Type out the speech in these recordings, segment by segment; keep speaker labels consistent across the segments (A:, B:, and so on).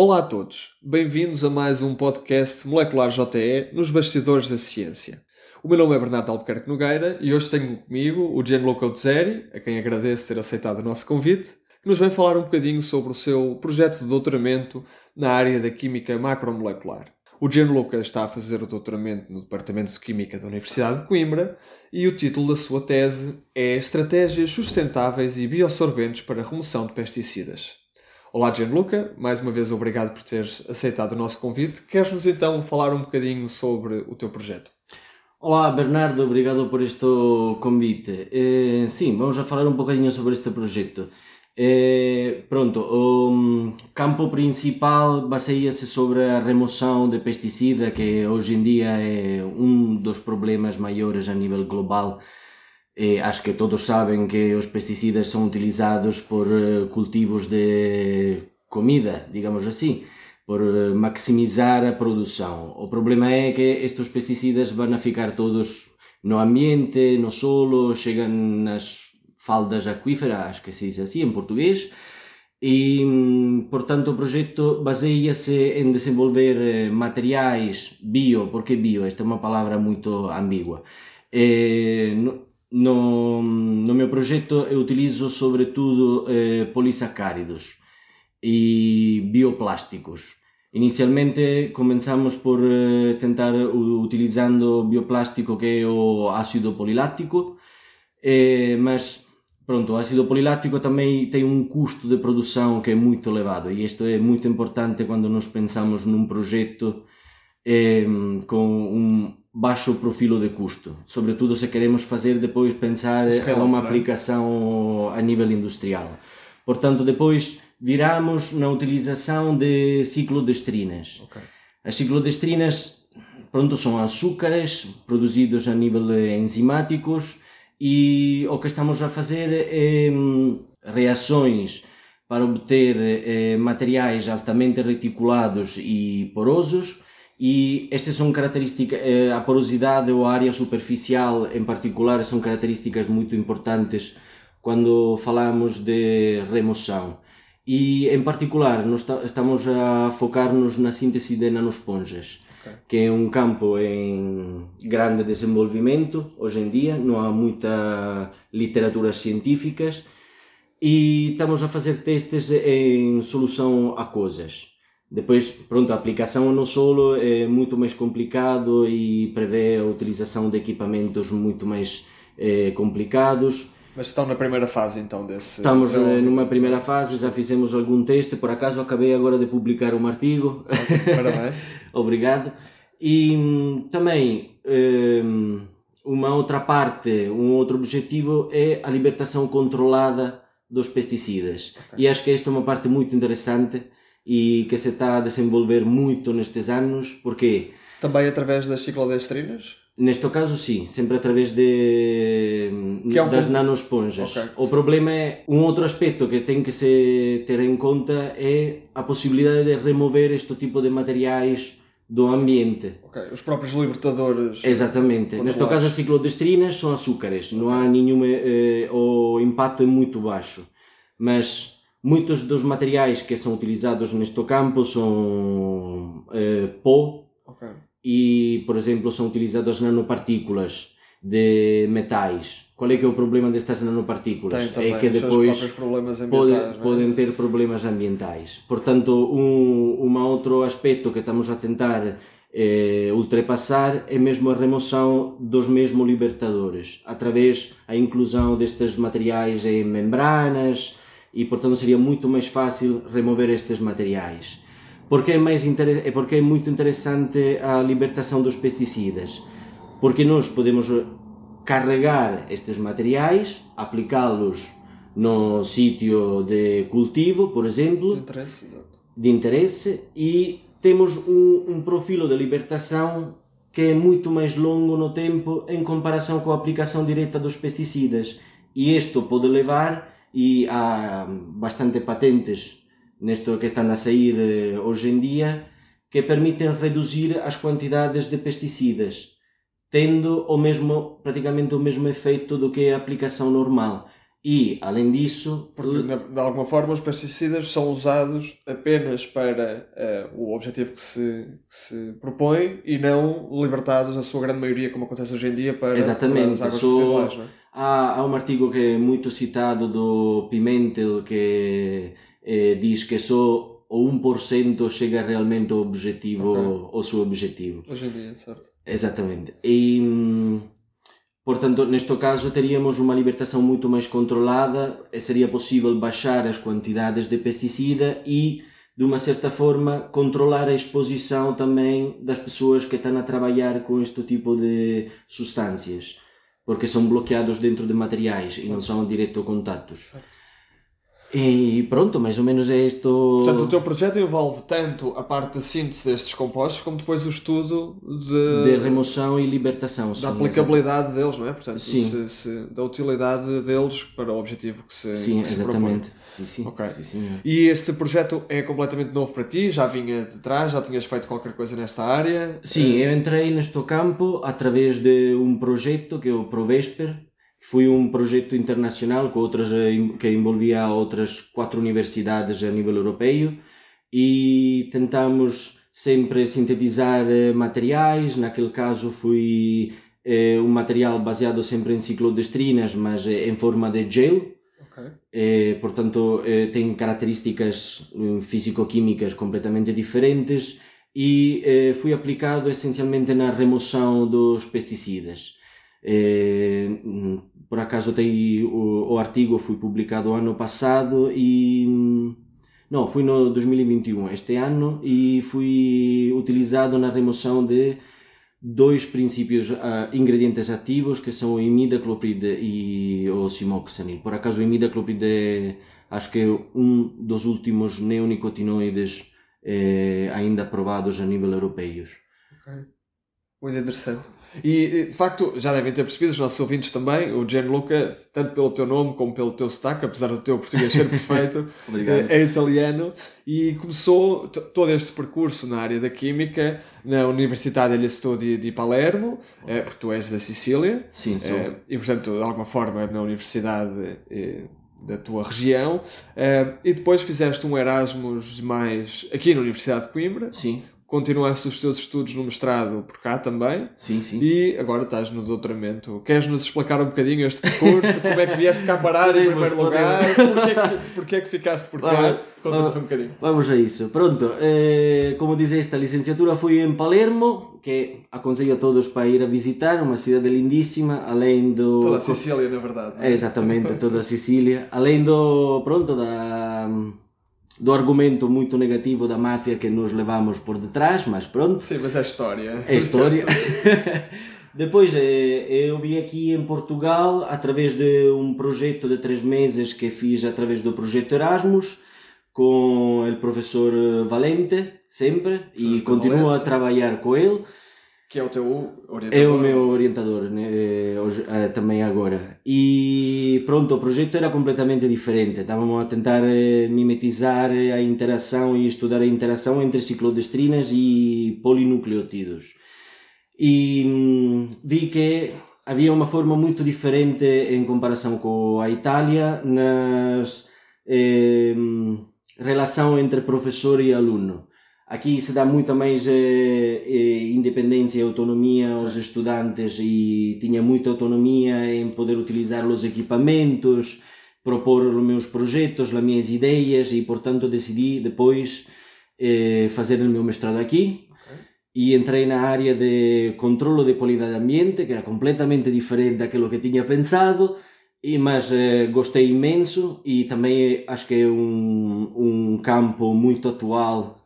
A: Olá a todos, bem-vindos a mais um podcast Molecular JE nos Bastidores da Ciência. O meu nome é Bernardo Albuquerque Nogueira e hoje tenho comigo o Gianluca Uzzeri, a quem agradeço ter aceitado o nosso convite, que nos vem falar um bocadinho sobre o seu projeto de doutoramento na área da Química Macromolecular. O Gianluca está a fazer o doutoramento no Departamento de Química da Universidade de Coimbra e o título da sua tese é Estratégias Sustentáveis e Bioabsorventes para a Remoção de Pesticidas. Olá Gianluca, mais uma vez obrigado por teres aceitado o nosso convite. Queres-nos então falar um bocadinho sobre o teu projeto?
B: Olá Bernardo, obrigado por este convite. Eh, sim, vamos a falar um bocadinho sobre este projeto. Eh, pronto, o mm, campo principal baseia-se sobre a remoção de pesticida, que hoje em dia é um dos problemas maiores a nível global. Eh, acho que todos sabem que os pesticidas são utilizados por eh, cultivos de comida, digamos assim, por eh, maximizar a produção. O problema é que estes pesticidas vão ficar todos no ambiente, no solo, chegam nas faldas aquíferas, acho que se diz assim em português, e, hum, portanto, o projeto baseia-se em desenvolver eh, materiais bio, porque bio? Esta é uma palavra muito ambígua. No, no meu projeto eu utilizo sobretudo eh, polissacáridos e bioplásticos. Inicialmente comenzamos por eh, tentar u- utilizando bioplástico que é o ácido polilático, eh, mas pronto, o ácido polilático também tem um custo de produção que é muito elevado e isto é muito importante quando nós pensamos num projeto eh, com um baixo profilo de custo, sobretudo se queremos fazer depois pensar a uma
A: é?
B: aplicação a nível industrial. Portanto, depois viramos na utilização de ciclodestrinas.
A: Ok.
B: As ciclodestrinas, pronto, são açúcares produzidos a nível enzimáticos e o que estamos a fazer é hum, reações para obter eh, materiais altamente reticulados e porosos e estas são características, eh, a porosidade ou a área superficial em particular são características muito importantes quando falamos de remoção. E em particular, nós esta- estamos a focar-nos na síntese de nanosponjas,
A: Ok.
B: que é um campo em grande desenvolvimento hoje em dia, não há muita literaturas científicas e estamos a fazer testes em solução aquosas. Depois, pronto, a aplicação no solo é muito mais complicado e prevê a utilização de equipamentos muito mais eh, complicados.
A: Mas estão na primeira fase então desse.
B: Estamos eh, numa primeira fase, já fizemos algum teste, por acaso acabei agora de publicar um artigo.
A: Parabéns.
B: Obrigado. E hum, também hum, uma outra parte, um outro objetivo é a libertação controlada dos pesticidas. E acho que esta é uma parte muito interessante e que se está a desenvolver muito nestes anos, porque
A: Também através das ciclodestrinas?
B: Neste caso, sim, sempre através de,
A: é um
B: das
A: pouco-
B: nanosponjas.
A: Ok,
B: o problema é, um outro aspecto que tem que se ter em conta é a possibilidade de remover este tipo de materiais do ambiente.
A: Ok. Os próprios libertadores.
B: Exatamente. Neste caso, as ciclodestrinas são açúcares, não há nenhuma. Eh, o impacto é muito baixo. Mas muitos dos materiais que são utilizados neste campo são eh, pó
A: Ok.
B: e, por exemplo, são utilizadas nanopartículas de metais. Qual é que é o problema destas nanopartículas?
A: Tem
B: é que depois pode-
A: ambientais. não é?
B: podem ter problemas ambientais. Portanto, um, um outro aspecto que estamos a tentar eh, ultrapassar é mesmo a remoção dos mesmos libertadores, através da inclusão destes materiais em membranas e, portanto, seria muito mais fácil remover estes materiais. Porque é, mais inter... é porque é muito interessante a libertação dos pesticidas. Porque nós podemos eh, carregar estes materiais, aplicá-los no sítio de cultivo, por exemplo,
A: De interesse, exato.
B: de interesse e temos um, um profilo de libertação que é muito mais longo no tempo em comparação com a aplicação direta dos pesticidas. E isto pode levar, e há bastante patentes nisto que estão a sair eh, hoje em dia, que permitem reduzir as quantidades de pesticidas, tendo o mesmo, praticamente o mesmo efeito do que a aplicação normal. E, além disso,
A: Porque, na- de alguma forma, os pesticidas são usados apenas para eh, o objetivo que se, que se propõe e não libertados, a sua grande maioria, como acontece hoje em dia, para,
B: Exatamente,
A: as águas
B: só-
A: residuais. Não é?
B: Há, há um artigo que é muito citado do Pimentel que eh, diz que só o 1% chega realmente ao objetivo,
A: Ok.
B: ao seu objetivo.
A: Hoje em dia, certo?
B: Exatamente. E, hum, portanto, neste caso teríamos uma libertação muito mais controlada, seria possível baixar as quantidades de pesticida e, de uma certa forma, controlar a exposição também das pessoas que estão a trabalhar com este tipo de substâncias, porque são bloqueados dentro de materiais e não são direto contatos.
A: Certo.
B: E pronto, mais ou menos é isto.
A: Portanto, o teu projeto envolve tanto a parte da síntese destes compostos, como depois o estudo de,
B: de remoção e libertação.
A: da
B: sim,
A: aplicabilidade deles, não é? Portanto,
B: Sim.
A: se- se- da utilidade deles para o objetivo que se,
B: Sim,
A: que se propõe.
B: exatamente. Sim, sim.
A: Ok.
B: Sim, senhor.
A: E este projeto é completamente novo para ti? Já vinha de trás? Já tinhas feito qualquer coisa nesta área?
B: Sim, eu entrei neste campo através de um projeto que é o Provesper, foi um projeto internacional com outras, eh, que envolvia outras quatro universidades a nível europeu e tentamos sempre sintetizar eh, materiais. Naquele caso foi eh, um material baseado sempre em ciclodestrinas, mas em forma de gel. Eh, portanto, eh, tem características eh, físico-químicas completamente diferentes e eh, foi aplicado essencialmente na remoção dos pesticidas. Hum, por acaso tem o, o artigo foi publicado ano passado e não, foi no 2021, este ano, e foi utilizado na remoção de dois princípios ah, ingredientes ativos que são o imidacloprid e o simoxanil. Por acaso o imidacloprid é, acho que é um dos últimos neonicotinoides eh, ainda aprovados a nível europeu.
A: Muito interessante. E, de facto, já devem ter percebido, os nossos ouvintes também, o Gianluca, tanto pelo teu nome como pelo teu sotaque, apesar do teu português ser perfeito,
B: Obrigado.
A: é, é italiano e começou todo este percurso na área da Química na Universidade degli Studi di Palermo, eh, porque tu és da Sicília,
B: Sim, sou.
A: eh, e portanto, de alguma forma, na universidade eh, da tua região, eh, e depois fizeste um Erasmus mais aqui na Universidade de Coimbra,
B: Sim,
A: continuaste os teus estudos no mestrado por cá também,
B: sim, sim.
A: e agora estás no doutoramento. Queres-nos explicar um bocadinho este percurso? Como é que vieste cá parar em primeiro lugar? Porquê que, porquê é que ficaste por cá? Conta-nos um bocadinho.
B: Vamos a isso. Pronto, eh, como disseste, a licenciatura foi em Palermo, que aconselho a todos para ir a visitar, uma cidade lindíssima, além do...
A: Toda a Sicília, na verdade. é?
B: É, exatamente, toda a Sicília. Além do, pronto, da, do argumento muito negativo da máfia que nos levamos por detrás, mas pronto,
A: Sim, mas é história.
B: é história. Depois eh, eu vim aqui em Portugal através de um projeto de três meses que fiz através do projeto Erasmus com o professor Valente, sempre, e continuo a trabalhar com ele.
A: Que é o teu orientador.
B: É o meu orientador né, eh, hoje, eh, também agora. E pronto, o projeto era completamente diferente. Estávamos a tentar eh, mimetizar a interação e estudar a interação entre ciclodestrinas e polinucleotídeos. E hum, vi que havia uma forma muito diferente em comparação com a Itália nas eh, relação entre professor e aluno. Aqui se dá muita mais eh, eh, independência e autonomia aos estudantes e tinha muita autonomia em poder utilizar os equipamentos, propor os meus projetos, as minhas ideias e, portanto, decidi depois eh, fazer o meu mestrado aqui. E entrei na área de controlo de qualidade de ambiente, que era completamente diferente daquilo que tinha pensado, e, mas eh, gostei imenso e também acho que é um, um campo muito atual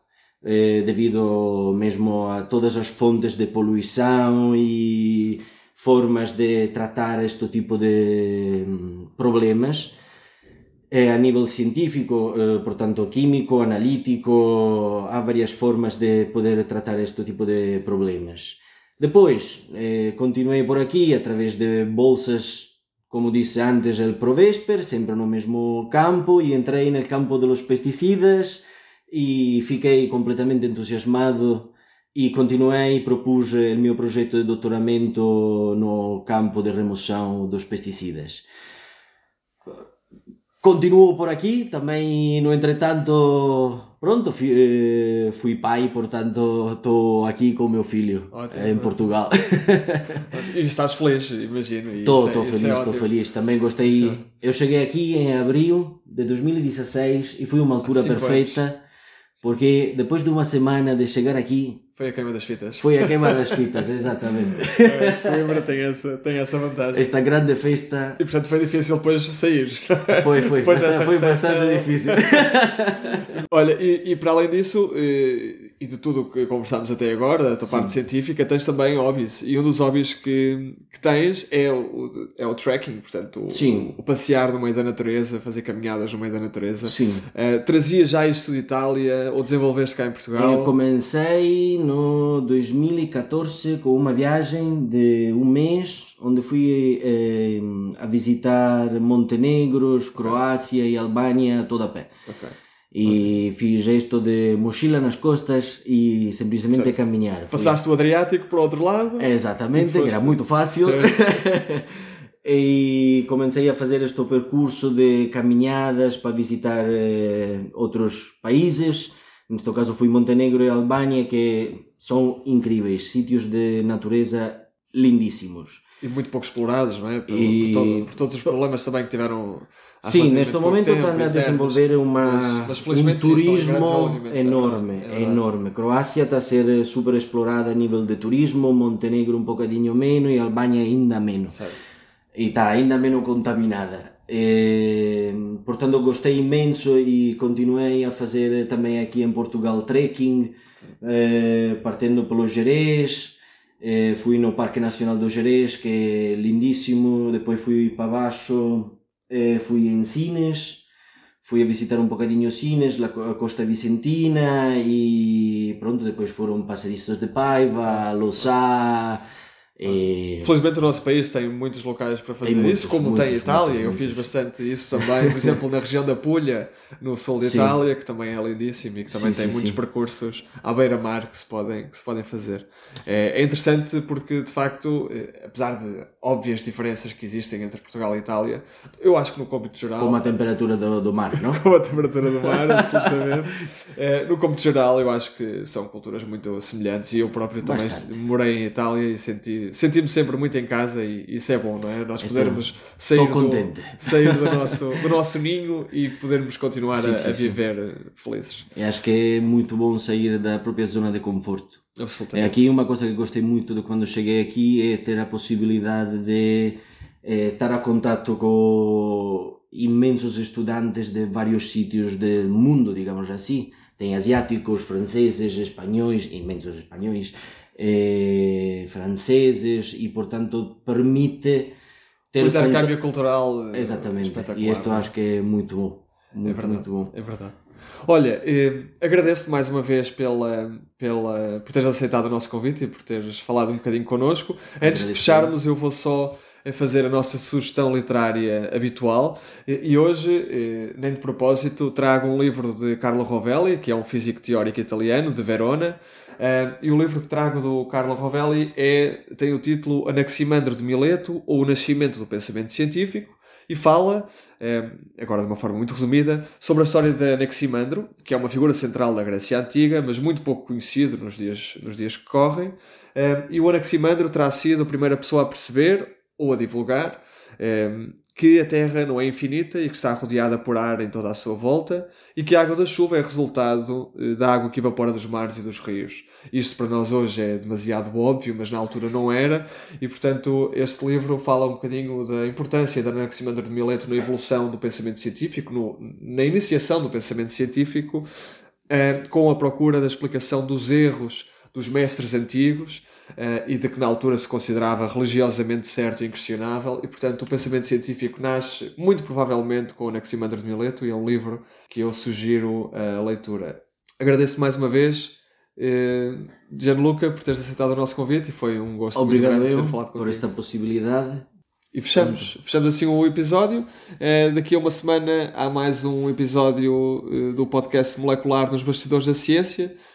B: eh, devido mesmo a todas as fontes de poluição e formas de tratar este tipo de hum, problemas eh, a nível científico, eh, portanto químico, analítico, há várias formas de poder tratar este tipo de problemas. Depois, continuei por aqui através de bolsas, como disse antes, el Provesper, sempre no mesmo campo, e entrei no campo dos pesticidas e fiquei completamente entusiasmado e continuei e propus o meu projeto de doutoramento no campo de remoção dos pesticidas. Continuo por aqui, também no entretanto, pronto, fui, eh, fui pai, portanto estou aqui com o meu filho
A: Ótimo,
B: em
A: ótimo.
B: Portugal.
A: E estás feliz, imagino.
B: Estou
A: isso é-
B: feliz,
A: é
B: estou
A: ótimo.
B: feliz. Também gostei.
A: Isso.
B: Eu cheguei aqui em abril de 2016 e foi uma altura perfeita porque depois de uma semana de chegar aqui
A: Foi a queima das fitas.
B: foi a queima das fitas, exatamente.
A: É, Coimbra tem essa, tem essa vantagem.
B: Esta grande festa
A: E portanto foi difícil depois sair.
B: foi, foi,
A: Depois
B: bastante, foi bastante difícil.
A: Olha, e, e para além disso, eh, e de tudo o que conversámos até agora, a tua parte científica, tens também hobbies. E um dos hobbies que, que tens é o, é o trekking, portanto, o,
B: Sim.
A: o passear no meio da natureza, fazer caminhadas no meio da natureza.
B: Sim.
A: Eh, trazias já isto de Itália ou desenvolveste cá em Portugal?
B: Eu comecei no 2014 com uma viagem de um mês, onde fui eh, a visitar Montenegro, Croácia e Albânia toda a pé. E fiz isto de mochila nas costas e simplesmente
A: Certo.
B: caminhar.
A: Passaste o Adriático para o outro lado?
B: Exatamente,
A: foste-
B: era muito fácil. e comecei a fazer este percurso de caminhadas para visitar eh, outros países. Neste caso fui Montenegro e Albânia, que são incríveis, sítios de natureza lindíssimos.
A: E muito pouco explorados, não é? Por,
B: E-
A: por todo- por todos os problemas também que tiveram.
B: Sim, neste momento
A: tempo,
B: estão a desenvolver uma,
A: mas- mas
B: um turismo enorme,
A: é
B: é enorme. Croácia está a ser super explorada a nível de turismo, Montenegro um bocadinho menos e Albânia ainda menos.
A: Certo.
B: e está ainda menos contaminada. Eh, portanto, gostei imenso e continuei a fazer também aqui em Portugal trekking, eh, partindo pelo Jerez. Eh, fui no Parque Nacional do Jerez, que é lindíssimo. Depois fui para baixo, eh, fui em Sines. Fui a visitar um bocadinho co- a Costa Vicentina e pronto, depois foram Passadiços de Paiva, Lossá. Eh,
A: Felizmente o nosso país tem muitos locais para fazer
B: muitos,
A: isso, como
B: muitos,
A: tem a Itália.
B: muitos,
A: Eu fiz bastante isso também, por exemplo, na região da Puglia, no sul de. Itália, que também é lindíssimo e que também
B: Sim,
A: tem
B: sim,
A: muitos
B: sim.
A: percursos à beira-mar que, se podem, que se podem fazer. É, é interessante porque, de facto, eh, apesar de óbvias diferenças que existem entre Portugal e Itália, eu acho que no cômputo geral.
B: como a temperatura do, do mar, não?
A: com a temperatura do mar, absolutamente. Eh, no cômputo geral, eu acho que são culturas muito semelhantes e eu próprio também
B: Bastante.
A: morei em Itália e senti, senti-me sempre muito em casa e isso é bom, não é? Nós
B: Estou-
A: podermos sair, do, sair do, nosso, do nosso ninho e podermos continuar
B: Sim,
A: a,
B: sim,
A: a
B: sim.
A: viver eh, felizes.
B: Eu acho que é muito bom sair da própria zona de conforto. É
A: Absolutamente.
B: aqui uma coisa que gostei muito de quando cheguei aqui é ter a possibilidade de eh, estar a contato com imensos estudantes de vários sítios do mundo, digamos assim. Tem asiáticos, franceses, espanhóis, imensos espanhóis, eh, franceses e, portanto, permite ter conta-
A: intercâmbio cultural eh,
B: Exatamente.
A: espetacular.
B: E isto
A: é?
B: acho que é muito bom.
A: É
B: Muito,
A: verdade,
B: muito bom.
A: é verdade. Olha, eh, agradeço-te mais uma vez pela, pela, por teres aceitado o nosso convite e por teres falado um bocadinho connosco. Antes de fecharmos, eu vou só eh, fazer a nossa sugestão literária habitual e, e hoje, eh, nem de propósito, trago um livro de Carlo Rovelli, que é um físico teórico italiano de Verona, eh, e o livro que trago do Carlo Rovelli é, tem o título Anaximandro de Mileto ou O Nascimento do Pensamento Científico e fala, eh, agora de uma forma muito resumida, sobre a história de Anaximandro, que é uma figura central da Grécia Antiga, mas muito pouco conhecido nos dias, nos dias que correm. Eh, e o Anaximandro terá sido a primeira pessoa a perceber, ou a divulgar, que a Terra não é infinita e que está rodeada por ar em toda a sua volta, e que a água da chuva é resultado eh, da água que evapora dos mares e dos rios. Isto para nós hoje é demasiado óbvio, mas na altura não era, e portanto este livro fala um bocadinho da importância de Anaximandro de Mileto na evolução do pensamento científico, no- na iniciação do pensamento científico, eh, com a procura da explicação dos erros dos mestres antigos eh, e de que na altura se considerava religiosamente certo e inquestionável, e portanto o pensamento científico nasce muito provavelmente com Anaximandro de Mileto e é um livro que eu sugiro a leitura. Agradeço mais uma vez, Uh, Gianluca, por teres aceitado o nosso convite e foi um gosto
B: Obrigado
A: muito grande ter falado
B: por
A: contigo.
B: esta possibilidade.
A: E fechamos, fechamos assim o episódio. Eh, daqui a uma semana há mais um episódio do podcast Molecular nos Bastidores da Ciência.